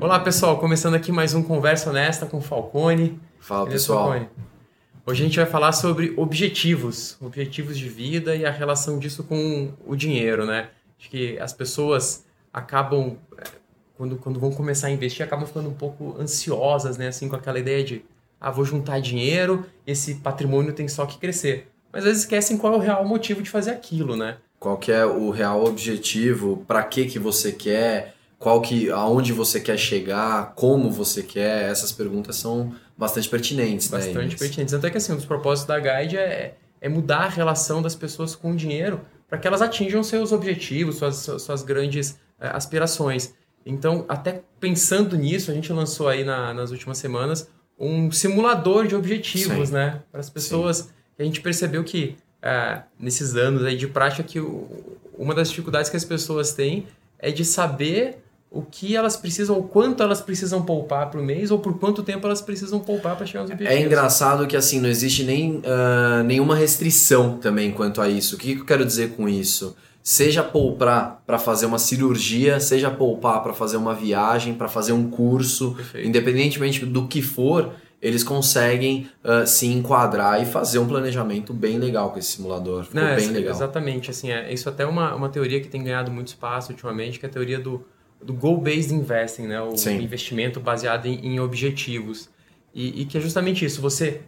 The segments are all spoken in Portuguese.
Fala pessoal, começando aqui mais um Conversa Honesta com Falcone. Fala Beleza, pessoal. Falcone? Hoje a gente vai falar sobre objetivos, objetivos de vida e a relação disso com o dinheiro, né? Acho que as pessoas acabam, é, quando, quando vão começar a investir, acabam ficando um pouco ansiosas, né? Assim, com aquela ideia de, ah, vou juntar dinheiro, esse patrimônio tem só que crescer. Mas às vezes esquecem qual é o real motivo de fazer aquilo, né? Qual que é o real objetivo, para que que você quer, qual que, aonde você quer chegar, como você quer, essas perguntas são bastante pertinentes. Né, bastante né, pertinentes. Até que assim, um dos propósitos da Guide é, é mudar a relação das pessoas com o dinheiro para que elas atinjam seus objetivos, suas, suas grandes é, aspirações. Então, até pensando nisso, a gente lançou aí na, nas últimas semanas um simulador de objetivos, Sim. né? Para as pessoas. A gente percebeu que é, nesses anos aí de prática que o, uma das dificuldades que as pessoas têm é de saber o que elas precisam, o quanto elas precisam poupar para o mês ou por quanto tempo elas precisam poupar para chegar aos objetivos. É engraçado que assim não existe nem uh, nenhuma restrição também quanto a isso. O que, eu quero dizer com isso? Seja poupar para fazer uma cirurgia, seja poupar para fazer uma viagem, para fazer um curso, Perfeito. independentemente do que for, eles conseguem uh, se enquadrar e fazer um planejamento bem legal com esse simulador. Ficou Não, bem legal. Exatamente, assim, é, isso até é uma, uma teoria que tem ganhado muito espaço ultimamente, que é a teoria do, do goal-based investing, né? o Sim. investimento baseado em, em objetivos. E, e, que é justamente isso, você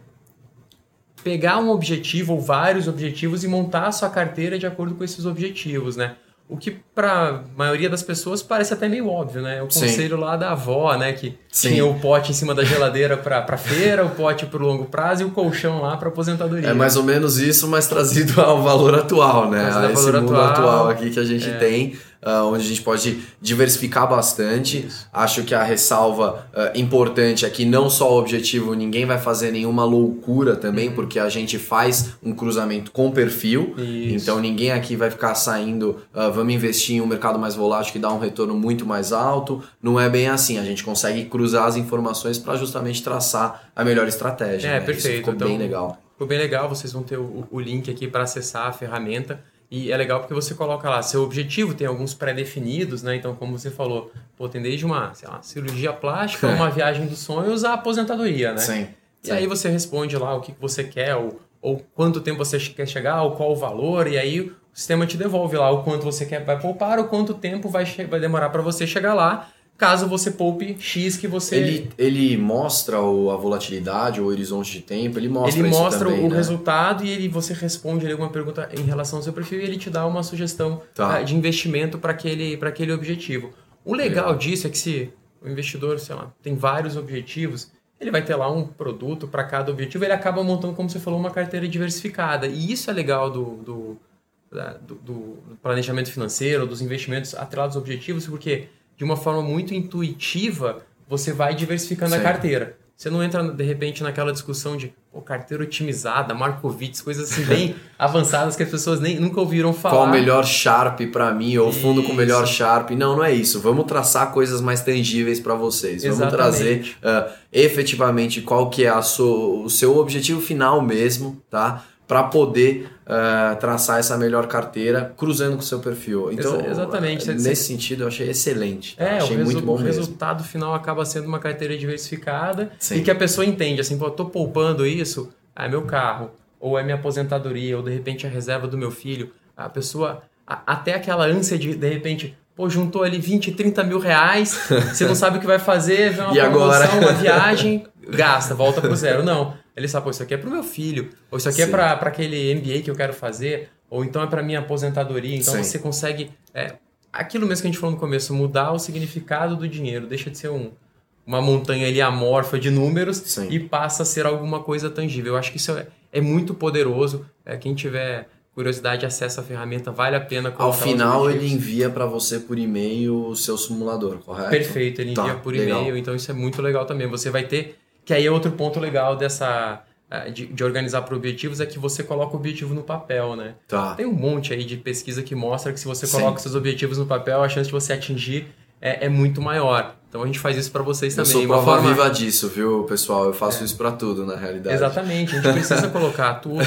pegar um objetivo ou vários objetivos e montar a sua carteira de acordo com esses objetivos, né? O que para a maioria das pessoas parece até meio óbvio, né? O conselho Sim. lá da avó, né? Que Sim. tinha o pote em cima da geladeira para feira, o pote para o longo prazo e o colchão lá para aposentadoria. É mais ou menos isso, mas trazido ao valor atual, né? A esse mundo atual, atual aqui que a gente é. tem uh, onde a gente pode diversificar bastante. Isso. Acho que a ressalva uh, importante é que não só o objetivo, ninguém vai fazer nenhuma loucura também, uhum. porque a gente faz um cruzamento com perfil. Isso. Então ninguém aqui vai ficar saindo, uh, vamos investir em um mercado mais volátil que dá um retorno muito mais alto. Não é bem assim. A gente consegue cruzar as informações para justamente traçar a melhor estratégia. É, né? perfeito. Isso ficou então, bem legal. Ficou bem legal, vocês vão ter o, o link aqui para acessar a ferramenta. E é legal porque você coloca lá seu objetivo, tem alguns pré-definidos, né? Então, como você falou, pô, tem desde uma lá, cirurgia plástica, uma viagem dos sonhos, a aposentadoria, né? Sim. E sim. aí você responde lá o que você quer, ou, ou quanto tempo você quer chegar, ou qual o valor, e aí o sistema te devolve lá o quanto você quer vai poupar, ou quanto tempo vai, vai demorar para você chegar lá caso você poupe X que você. Ele, ele mostra o, a volatilidade, o horizonte de tempo, ele mostra Ele mostra também, o né? resultado e ele, você responde alguma pergunta em relação ao seu perfil e ele te dá uma sugestão tá. uh, de investimento para aquele, aquele objetivo. O legal, legal disso é que se o investidor, sei lá, tem vários objetivos, ele vai ter lá um produto para cada objetivo, ele acaba montando, como você falou, uma carteira diversificada. E isso é legal do, do, do, do planejamento financeiro, dos investimentos atrelados aos objetivos, porque de uma forma muito intuitiva, você vai diversificando Sim. a carteira. Você não entra, de repente, naquela discussão de oh, carteira otimizada, Markowitz, coisas assim bem avançadas que as pessoas nem, nunca ouviram falar. Qual o melhor Sharp para mim, ou fundo isso. com o melhor Sharp. Não, não é isso. Vamos traçar coisas mais tangíveis para vocês. Vamos Exatamente. trazer uh, efetivamente qual que é a sua, o seu objetivo final mesmo, tá? Para poder uh, traçar essa melhor carteira cruzando com o seu perfil. Então, Ex exatamente. Uh, nesse sentido, eu achei excelente. Tá? É, achei o muito bom o mesmo. resultado final acaba sendo uma carteira diversificada Sim. e que a pessoa entende, assim, pô, eu tô poupando isso, é meu carro, ou é minha aposentadoria, ou de repente a reserva do meu filho. A pessoa, a, até aquela ânsia de, de repente, pô, juntou ali 20, 30 mil reais, você não sabe o que vai fazer, vê uma e promoção, agora? uma viagem, gasta, volta pro zero. Não, ele sabe, pô, isso aqui é pro meu filho, ou isso aqui é Sim. é para aquele MBA que eu quero fazer, ou então é para minha aposentadoria. Então Sim. você consegue, é, aquilo mesmo que a gente falou no começo, mudar o significado do dinheiro, deixa de ser um, uma montanha ali amorfa de números Sim. e passa a ser alguma coisa tangível. Eu acho que isso é, é muito poderoso. É, quem tiver curiosidade, acessa a ferramenta, vale a pena Ao final ele envia para você por e-mail o seu simulador, correto? Perfeito, ele envia tá, por e-mail, então isso é muito legal também. Você vai ter que aí é outro ponto legal dessa. Eh, de, de organizar para objetivos é que você coloca o objetivo no papel, né? Tá. Tem um monte aí de pesquisa que mostra que se você coloca Sim. seus objetivos no papel, a chance de você atingir é, é muito maior. Então a gente faz isso para vocês também. Eu sou prova forma... viva disso, viu, pessoal? Eu faço é. isso para tudo, na realidade. Exatamente. A gente precisa colocar tudo,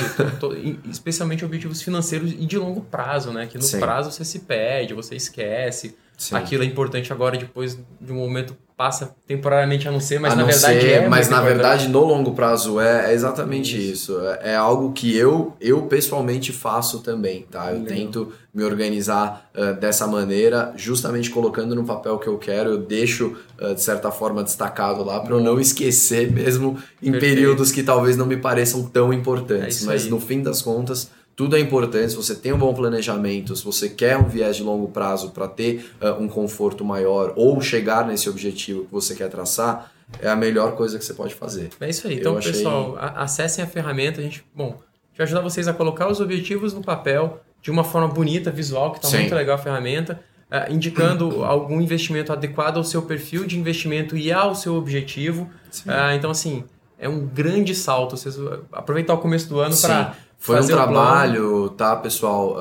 especialmente objetivos financeiros e de longo prazo, né? Que no Sim. prazo você se perde, você esquece Sim. aquilo é importante agora, depois de um momento passa temporariamente a não ser, mas a na verdade ser, é. Mas na verdade, no longo prazo é, é exatamente isso. isso. É, é, algo que eu, eu pessoalmente faço também, tá? Eu Legal. tento me organizar uh, dessa maneira, justamente colocando no papel que eu quero, eu deixo uh, de certa forma destacado lá para eu não esquecer mesmo em Perfeito. períodos que talvez não me pareçam tão importantes, é mas aí. no fim das contas tudo é importante. Se você tem um bom planejamento, se você quer um viés de longo prazo para ter uh, um conforto maior ou chegar nesse objetivo que você quer traçar, é a melhor coisa que você pode fazer. É isso aí. Então, achei... pessoal, acessem a ferramenta. A gente, bom, a gente vai ajudar vocês a colocar os objetivos no papel de uma forma bonita, visual, que está muito legal a ferramenta. Uh, indicando algum investimento adequado ao seu perfil de investimento e ao seu objetivo. Uh, então, assim, é um grande salto. Vocês aproveitar o começo do ano para foi um trabalho, tá, pessoal?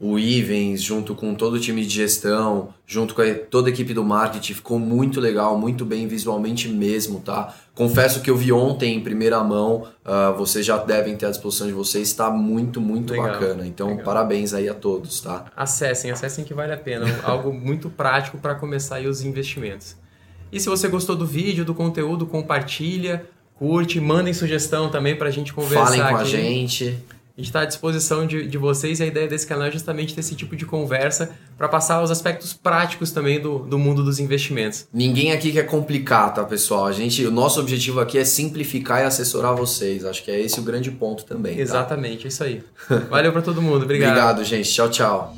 Uh, o Ivens, junto com todo o time de gestão, junto com a, toda a equipe do marketing, ficou muito legal, muito bem visualmente mesmo, tá? Confesso que eu vi ontem em primeira mão, uh, vocês já devem ter à disposição de vocês, está muito, muito legal, bacana. Então, legal. parabéns aí a todos, tá? Acessem, acessem que vale a pena. Algo muito prático para começar aí os investimentos. E se você gostou do vídeo, do conteúdo, compartilha, curte, mandem sugestão também para a gente conversar Falem com aqui. a gente. A gente está à disposição de, de vocês e a ideia desse canal é justamente ter esse tipo de conversa para passar os aspectos práticos também do, do mundo dos investimentos. Ninguém aqui quer complicar, tá, pessoal? A gente, o nosso objetivo aqui é simplificar e assessorar vocês. Acho que é esse o grande ponto também. Tá? Exatamente, é isso aí. Valeu para todo mundo. Obrigado. Obrigado, gente. Tchau, tchau.